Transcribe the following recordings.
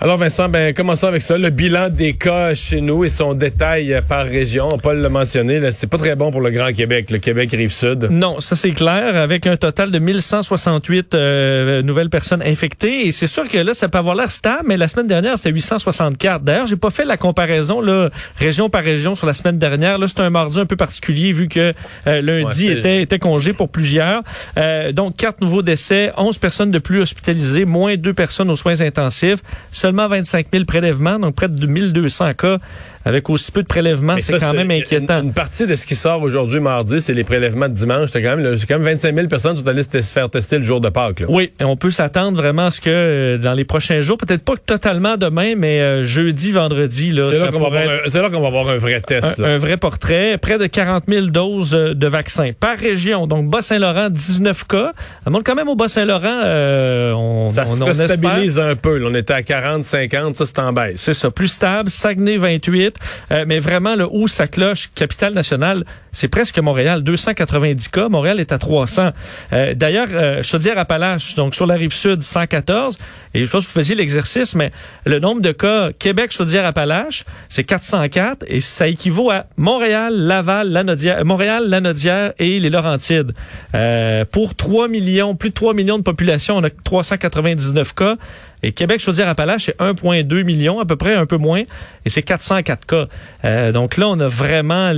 Alors Vincent, ben commençons avec ça. Le bilan des cas chez nous et son détail par région. Paul l'a mentionné, c'est pas très bon pour le Grand Québec, le Québec rive sud. Non, ça c'est clair. Avec un total de 1168 euh, nouvelles personnes infectées, et c'est sûr que là ça peut avoir l'air stable, mais la semaine dernière c'était 864. D'ailleurs, j'ai pas fait la comparaison là région par région sur la semaine dernière. Là c'est un mardi un peu particulier vu que euh, lundi était, était congé pour plusieurs. Euh, donc quatre nouveaux décès, 11 personnes de plus hospitalisées, moins deux personnes aux soins intensifs seulement 25 000 prélèvements, donc près de 1200 cas avec aussi peu de prélèvements, c'est quand même inquiétant. Une, partie de ce qui sort aujourd'hui, mardi, c'est les prélèvements de dimanche. C'est quand même, quand même 25 000 personnes qui sont allées se faire tester le jour de Pâques. Oui, et on peut s'attendre vraiment à ce que euh, dans les prochains jours, peut-être pas totalement demain, mais euh, jeudi, vendredi, là, c'est là qu'on va, avoir un vrai test. Un, vrai portrait. Près de 40 000 doses euh, de vaccins par région. Donc Bas-Saint-Laurent, 19 cas. Ça monte quand même au Bas-Saint-Laurent. on, ça se stabilise un peu. on était à 40, 50, ça c'est en baisse. C'est ça, plus stable. Saguenay, 28. Euh, mais vraiment, le où ça cloche, capitale nationale, c'est presque Montréal, 290 cas. Montréal est à 300. Euh, D'ailleurs, euh, Chaudière-Appalaches, donc sur la rive sud, 114. Et je pense que vous faisiez l'exercice, mais le nombre de cas Québec, Chaudière-Appalaches, c'est 404 et ça équivaut à Montréal, Laval, Lanaudière, Montréal, Lanaudière et les Laurentides. Euh, pour 3 millions, plus de 3 millions de population, on a 399 cas. Et Québec, Chaudière-Appalaches, c'est 1,2 million, à peu près, un peu moins, et c'est 404 cas. Euh, donc là, on a vraiment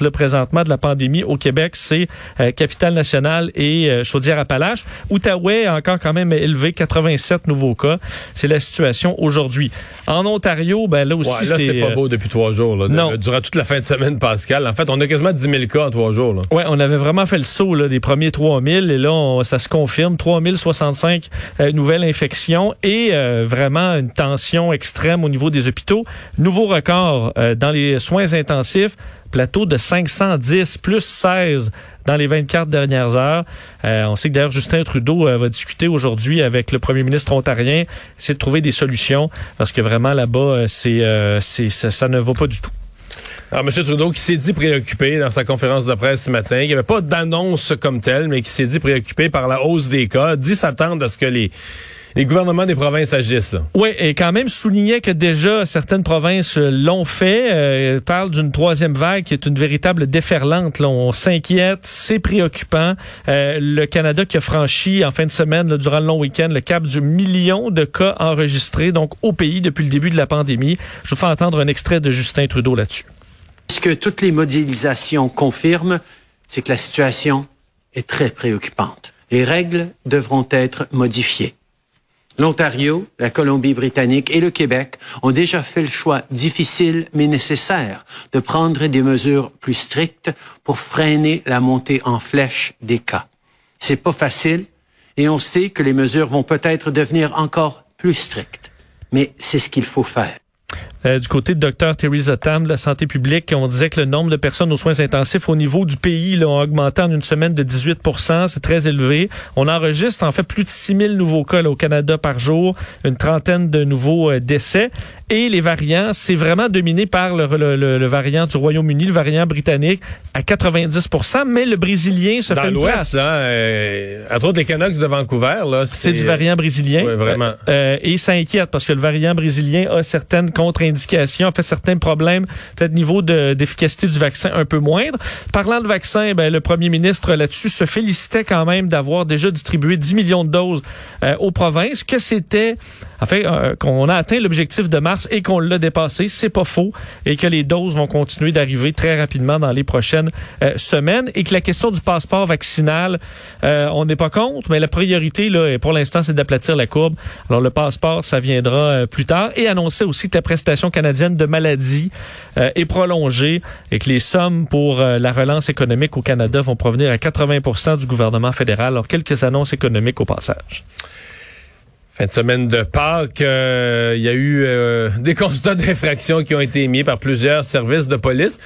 l'épicentre, là, présentement, de la pandémie au Québec, c'est euh, Capitale-Nationale et euh, Chaudière-Appalaches. Outaouais a encore quand même élevé 87 nouveaux cas. C'est la situation aujourd'hui. En Ontario, ben là aussi, ouais, là, c'est pas beau depuis trois jours. Là, non. Durant toute la fin de semaine, Pascal. En fait, on a quasiment 10 000 cas en trois jours. Là. Ouais, on avait vraiment fait le saut là, des premiers 3 000, et là, ça se confirme. 3 065 nouvelles infections et euh, vraiment une tension extrême au niveau des hôpitaux. Nouveau record euh, dans les soins intensifs plateau de 510 plus 16 dans les 24 dernières heures. Euh, on sait que d'ailleurs Justin Trudeau va discuter aujourd'hui avec le premier ministre ontarien, essayer de trouver des solutions parce que vraiment là-bas, c'est, c'est ça, ne va pas du tout. Alors, M. Trudeau qui s'est dit préoccupé dans sa conférence de presse ce matin, qui n'y avait pas d'annonce comme telle, mais qui s'est dit préoccupé par la hausse des cas, dit s'attendre à ce que les les gouvernements des provinces agissent. Oui, et quand même soulignait que déjà certaines provinces l'ont fait. Euh, parle d'une troisième vague qui est une véritable déferlante. Là. On s'inquiète, c'est préoccupant. Euh, le Canada qui a franchi en fin de semaine, durant le long week-end, le cap du million de cas enregistrés donc au pays depuis le début de la pandémie. Je vous fais entendre un extrait de Justin Trudeau là-dessus. Ce que toutes les modélisations confirment, c'est que la situation est très préoccupante. Les règles devront être modifiées. L'Ontario, la Colombie-Britannique et le Québec ont déjà fait le choix difficile mais nécessaire de prendre des mesures plus strictes pour freiner la montée en flèche des cas. C'est pas facile et on sait que les mesures vont peut-être devenir encore plus strictes. Mais c'est ce qu'il faut faire. Euh, du côté de Dr Theresa Tam de la santé publique, on disait que le nombre de personnes aux soins intensifs au niveau du pays là, a augmenté en une semaine de 18 C'est très élevé. On enregistre en fait plus de 6 000 nouveaux cas au Canada par jour, une trentaine de nouveaux euh, décès. Et les variants, c'est vraiment dominé par le, le, variant du Royaume-Uni, le variant britannique à 90 mais le brésilien se Dans fait l'Ouest, hein, euh, entre autres les Canucks de Vancouver, là, c'est du variant brésilien. Oui, vraiment. Et ça inquiète parce que le variant brésilien a certaines contre-indications, a fait certains problèmes, peut-être niveau d'efficacité du vaccin un peu moindre. Parlant de vaccin, ben, le premier ministre là-dessus se félicitait quand même d'avoir déjà distribué 10 millions de doses euh, aux provinces, que c'était, en euh, qu'on a atteint l'objectif de mars et qu'on l'a dépassé, c'est pas faux, et que les doses vont continuer d'arriver très rapidement dans les prochaines euh, semaines, et que la question du passeport vaccinal, on n'est pas contre, mais la priorité là, pour l'instant, c'est d'aplatir la courbe. Alors le passeport, ça viendra plus tard, et annoncer aussi que la canadienne de maladie est prolongée et que les sommes pour la relance économique au Canada vont provenir à 80% du gouvernement fédéral. Alors quelques annonces économiques au passage. Fin de semaine de Pâques, euh, il y a eu euh, des constats d'infraction qui ont été émis par plusieurs services de police.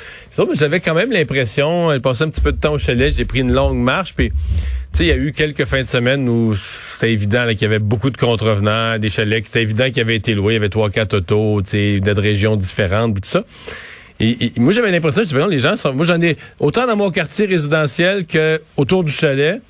J'avais quand même l'impression, elle passait un petit peu de temps au chalet, j'ai pris une longue marche, puis il y a eu quelques fins de semaine où c'était évident qu'il y avait beaucoup de contrevenants, des chalets, c'était évident qu'il avait été loué, il y avait trois, quatre autos, de régions différentes, tout ça. Et, moi, j'avais l'impression, que les gens sont, moi, j'en ai autant dans mon quartier résidentiel que autour du chalet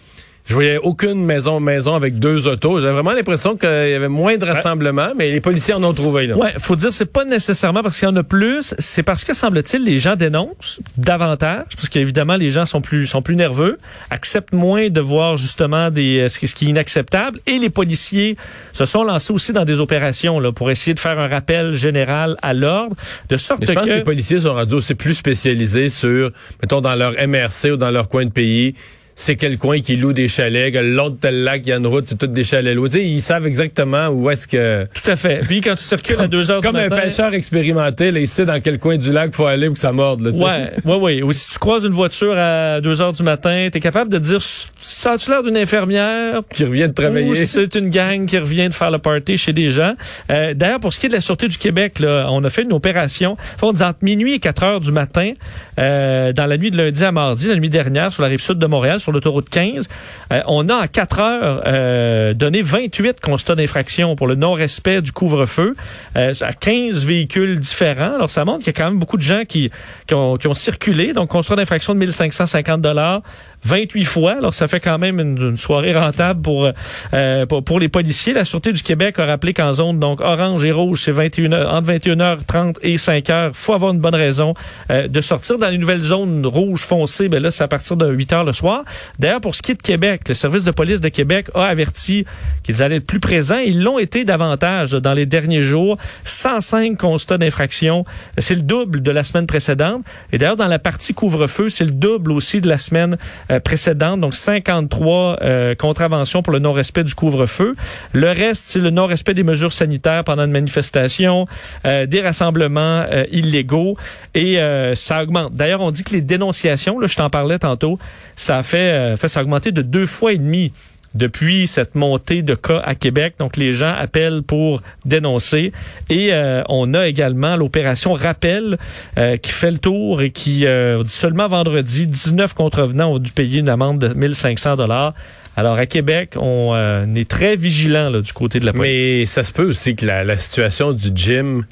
je voyais aucune maison maison avec deux autos. J'avais vraiment l'impression qu'il y avait moins de rassemblements, mais les policiers en ont trouvé. Là. Ouais, faut dire c'est pas nécessairement parce qu'il y en a plus, c'est parce que semble-t-il les gens dénoncent davantage parce qu'évidemment les gens sont plus sont plus nerveux, acceptent moins de voir justement des euh, ce qui, ce qui est inacceptable et les policiers se sont lancés aussi dans des opérations là pour essayer de faire un rappel général à l'ordre de sorte mais je pense que... que les policiers sont rendus aussi plus spécialisés sur mettons dans leur MRC ou dans leur coin de pays c'est quel coin qui loue des chalets, que l'autre tel lac, il y a une route, c'est toutes des chalets loués. Tu sais, ils savent exactement où est-ce que... Tout à fait. Puis quand tu circules à 2 heures Comme du un pêcheur expérimenté, là, il sait dans quel coin du lac faut aller pour que ça morde. Là, ouais, ouais, ouais. Ou si tu croises une voiture à 2 heures du matin, tu es capable de dire, ça a-tu l'air d'une infirmière? Qui revient de travailler. Ou c'est une gang qui revient de faire le party chez des gens. Euh, D'ailleurs, pour ce qui est de la Sûreté du Québec, là, on a fait une opération, on dit entre minuit et 4 heures du matin, euh, dans la nuit de lundi à mardi, la nuit dernière, sur la rive sud de Montréal, sur l'autoroute 15. Euh, on a en quatre heures euh, donné 28 constats d'infraction pour le non-respect du couvre-feu euh, à 15 véhicules différents. Alors ça montre qu'il y a quand même beaucoup de gens qui, qui, ont, qui ont circulé. Donc constat d'infraction de 1550 dollars 28 fois. Alors, ça fait quand même une, soirée rentable pour, euh, pour, pour les policiers. La Sûreté du Québec a rappelé qu'en zone donc orange et rouge, c'est 21 entre 21h30 et 5h. faut avoir une bonne raison euh, de sortir. Dans les nouvelles zones rouge foncé, ben là, c'est à partir de 8h le soir. D'ailleurs, pour ce qui est de Québec, le service de police de Québec a averti qu'ils allaient être plus présents. Ils l'ont été davantage dans les derniers jours. 105 constats d'infraction. C'est le double de la semaine précédente. Et d'ailleurs, dans la partie couvre-feu, c'est le double aussi de la semaine euh, précédente. Donc, 53 euh, contraventions pour le non-respect du couvre-feu. Le reste, c'est le non-respect des mesures sanitaires pendant une manifestation, euh, des rassemblements euh, illégaux. Et euh, ça augmente. D'ailleurs, on dit que les dénonciations, là, je t'en parlais tantôt, ça a fait, fait ça de deux fois et demi depuis cette montée de cas à Québec. Donc, les gens appellent pour dénoncer. Et euh, on a également l'opération Rappel euh, qui fait le tour et qui, euh, seulement vendredi, 19 contrevenants ont dû payer une amende de 1500 dollars. Alors, à Québec, on est très vigilant là, du côté de la police. Mais ça se peut aussi que la, la situation du gym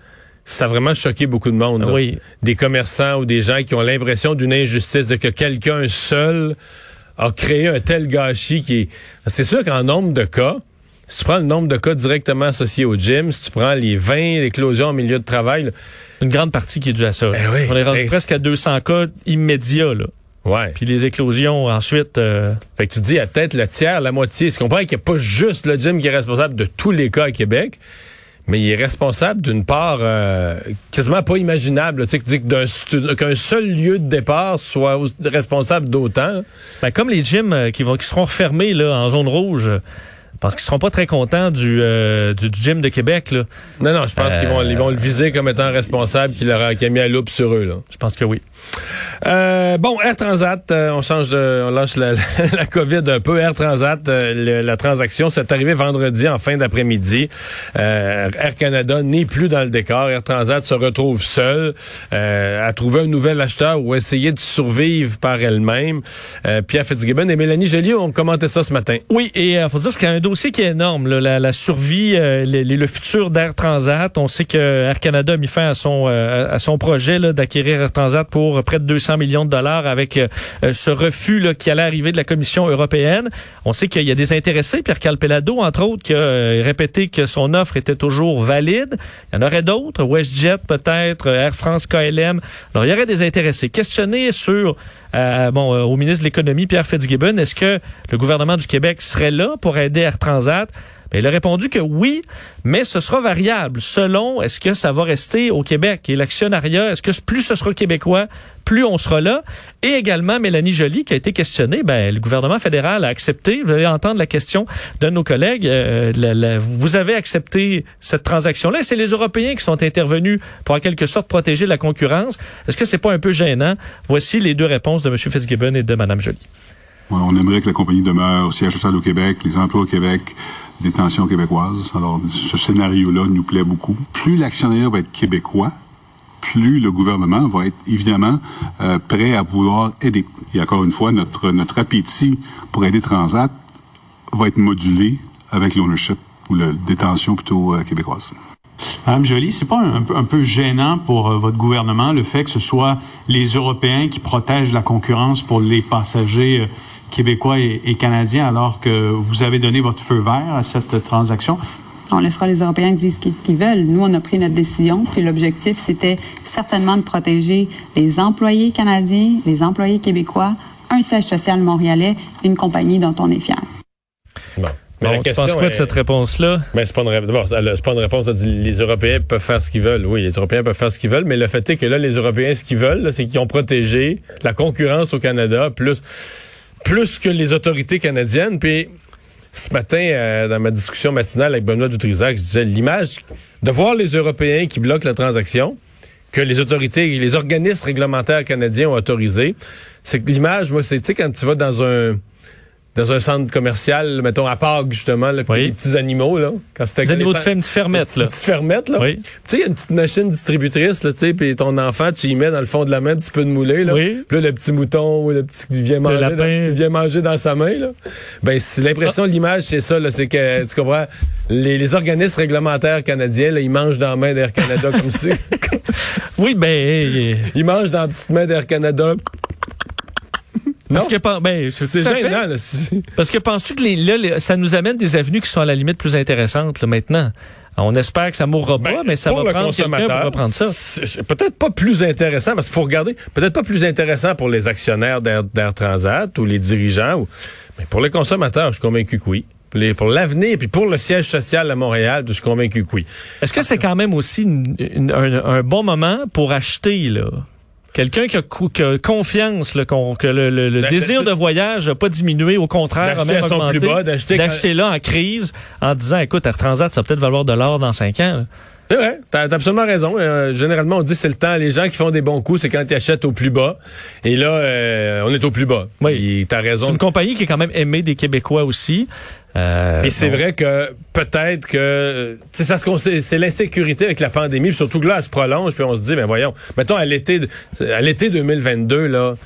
ça a vraiment choqué beaucoup de monde. Oui. Des commerçants ou des gens qui ont l'impression d'une injustice, de que quelqu'un seul a créé un tel gâchis qui est... C'est sûr qu'en nombre de cas, si tu prends le nombre de cas directement associés au gym, si tu prends les 20 éclosions au milieu de travail... Là, Une grande partie qui est due à ça. Eh oui. On est rendu presque à 200 cas immédiats. Là. ouais. Puis les éclosions ensuite... euh, Fait que tu dis, il y a peut-être le tiers, la moitié. Tu comprends qu'il n'y a pas juste le gym qui est responsable de tous les cas à Québec, mais il est responsable d'une part euh, quasiment pas imaginable. Tu sais, d'un- qu'un seul lieu de départ soit responsable d'autant. Ben, comme les gyms euh, qui, vont, qui seront refermés là, en zone rouge, parce qu'ils seront pas très contents du, euh, du, du gym de Québec. Là. Non, non, je pense qu'ils vont, ils vont le viser comme étant responsable, qu'il a, qu'il a mis à loupe sur eux. Là. Je pense que oui. Euh, bon, Air Transat, euh, on change de, on lâche la, la COVID un peu. Air Transat, euh, la transaction, c'est arrivé vendredi en fin d'après-midi. Euh, Air Canada n'est plus dans le décor. Air Transat se retrouve seule, euh, a trouvé un nouvel acheteur ou essayer de survivre par elle-même. Euh, Pierre Fitzgibbon et Mélanie Joly ont commenté ça ce matin. Oui, et il faut dire qu'il y a un dossier qui est énorme, là, la, la survie, le, futur d'Air Transat. On sait que Air Canada a mis fin à son à son projet d'acquérir Air Transat pour près de 200 millions de dollars avec euh, ce refus qui allait arriver de la Commission européenne. On sait qu'il y a des intéressés, Pierre Calpelado, entre autres, qui a euh, répété que son offre était toujours valide. Il y en aurait d'autres, WestJet peut-être, Air France, KLM. Alors, il y aurait des intéressés. Questionné sur euh, euh, au ministre de l'Économie, Pierre Fitzgibbon, est-ce que le gouvernement du Québec serait là pour aider Air Transat? Il a répondu que oui, mais ce sera variable selon est-ce que ça va rester au Québec et l'actionnariat, est-ce que plus ce sera québécois, plus on sera là. Et également Mélanie Joly qui a été questionnée, ben, le gouvernement fédéral a accepté, vous allez entendre la question de nos collègues, euh, vous avez accepté cette transaction-là c'est les Européens qui sont intervenus pour en quelque sorte protéger la concurrence. Est-ce que c'est pas un peu gênant? Voici les deux réponses de M. Fitzgibbon et de Mme Joly. On aimerait que la compagnie demeure au siège social au Québec, les emplois au Québec, détention québécoise. Alors, ce scénario-là nous plaît beaucoup. Plus l'actionnaire va être québécois, plus le gouvernement va être évidemment euh, prêt à vouloir aider. Et encore une fois, notre, notre appétit pour aider Transat va être modulé avec l'ownership ou la détention plutôt euh, québécoise. Madame Joly, c'est pas un, peu gênant pour euh, votre gouvernement le fait que ce soit les Européens qui protègent la concurrence pour les passagers euh, québécois et, et canadiens alors que vous avez donné votre feu vert à cette transaction? On laissera les Européens dire ce qu'ils veulent. Nous, on a pris notre décision, puis l'objectif, c'était certainement de protéger les employés canadiens, les employés québécois, un siège social montréalais, une compagnie dont on est fier. Bon. Mais Bon, la tu question penses quoi de est- cette réponse-là? Mais c'est pas une c'est pas une réponse. de dire Les Européens peuvent faire ce qu'ils veulent. Oui, les Européens peuvent faire ce qu'ils veulent, mais le fait est que là, les Européens, ce qu'ils veulent, là, c'est qu'ils ont protégé la concurrence au Canada plus, plus que les autorités canadiennes. Puis ce matin, euh, dans ma discussion matinale avec Benoît Dutrisac, je disais l'image de voir les Européens qui bloquent la transaction, que les autorités, les organismes réglementaires canadiens ont autorisé, c'est que l'image, moi, c'est, tu sais, quand tu vas dans un dans un centre commercial, mettons à Pâques, justement, là, Oui. les petits animaux, là. Quand c'était Des animaux de les- ferme, fermette, là. Petite fermette, là. Oui. Tu sais, il y a une petite machine distributrice, là, tu sais, puis ton enfant, tu y mets dans le fond de la main un petit peu de moulé, là. Oui. Puis là, le petit mouton ou le petit qui vient manger, il vient manger dans sa main, là. Ben, c'est l'impression de l'image, c'est ça, là, c'est que, tu comprends, les, les organismes réglementaires canadiens, là, ils mangent dans la main d'Air Canada comme ça. Oui, ben, Ils mangent dans la petite main d'Air Canada. Parce que, ben, C'est gênant, là. Parce que penses-tu que les, là, les- ça nous amène des avenues qui sont à la limite plus intéressantes, là, maintenant? On espère que ça mourra pas, Ben, mais ça va prendre quelqu'un pour reprendre ça. Peut-être pas plus intéressant, parce qu'il faut regarder, peut-être pas plus intéressant pour les actionnaires d'Air Transat ou les dirigeants, ou, mais pour les consommateurs, je suis convaincu que oui. Pour les- Pour l'avenir, puis pour le siège social à Montréal, je suis convaincu que oui. Est-ce que c'est quand même aussi une- une- un, un bon moment pour acheter, là? Quelqu'un qui a, cou- qui a confiance, là, qu'on- que le, le- le D'acheter- désir de voyage n'a pas diminué, au contraire, a même augmenté. plus bas, d'acheter quand- là en crise en disant, écoute, Air Transat, ça va peut-être valoir de l'or dans cinq ans. là. C'est vrai, t'as t'as absolument raison. Euh, généralement, on dit c'est le temps. Les gens qui font des bons coups, c'est quand ils achètent au plus bas. Et là, euh, on est au plus bas. Oui. T'as C'est raison. une compagnie qui est quand même aimée des Québécois aussi. Euh, Et c'est vrai que peut-être que c'est ça ce qu'on c'est l'insécurité avec la pandémie, puis surtout que là elle se prolonge, puis on se dit ben voyons, mettons à l'été à l'été 2022 là, tu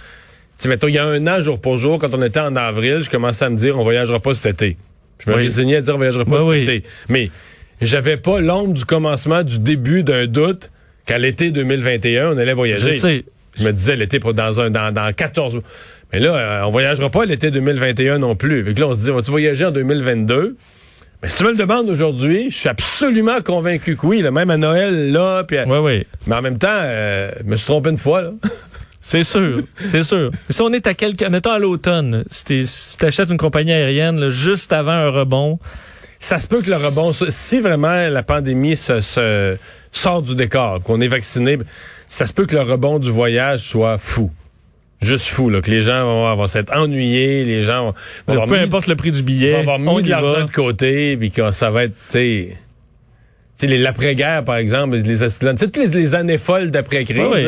sais, mettons il y a un an jour pour jour quand on était en avril, je commençais à me dire on voyagera pas cet été. Je me Oui. résignais à dire on voyagera pas Oui, cet oui. été. Mais j'avais pas l'ombre du commencement du début d'un doute qu'à l'été 2021 on allait Je voyager. sais. Je me disais l'été dans un dans, dans 14 Mais là, euh, on voyagera pas l'été 2021 non plus. Fait que là, on se dit, vas-tu voyager en 2022? Mais si tu me le demandes aujourd'hui, je suis absolument convaincu que oui. Là, même à Noël, là, puis à- Oui, oui. mais en même temps, euh, je me suis trompé une fois. Là. C'est sûr, c'est sûr. Si on est à quelques, mettons à l'automne, si tu achètes une compagnie aérienne là, juste avant un rebond, Ça se peut que le rebond, si vraiment la pandémie se, se sort du décor, qu'on est vacciné, ça se peut que le rebond du voyage soit fou. Juste fou, là, que les gens vont, vont s'être ennuyés, les gens vont, vont avoir peu mis- importe le prix du vont billet, avoir mis on de l'argent de côté, puis que ça va être, tu sais, tu sais, les- l'après-guerre, par exemple, les, toutes les, les années folles d'après-crise, Oui,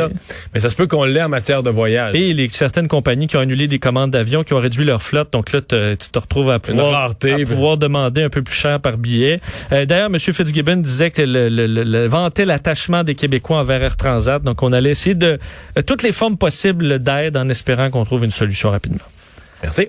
mais ça se peut qu'on l'ait en matière de voyage. Et les, certaines compagnies qui ont annulé des commandes d'avions, qui ont réduit leur flotte. Donc là, te- tu te retrouves à pouvoir, rareté, à puis- pouvoir demander un peu plus cher par billet. Euh, D'ailleurs, M. Fitzgibbon disait que le, le, le- le- vantait l'attachement des Québécois envers Air Transat. Donc, on allait essayer de euh, toutes les formes possibles d'aide en espérant qu'on trouve une solution rapidement. Merci.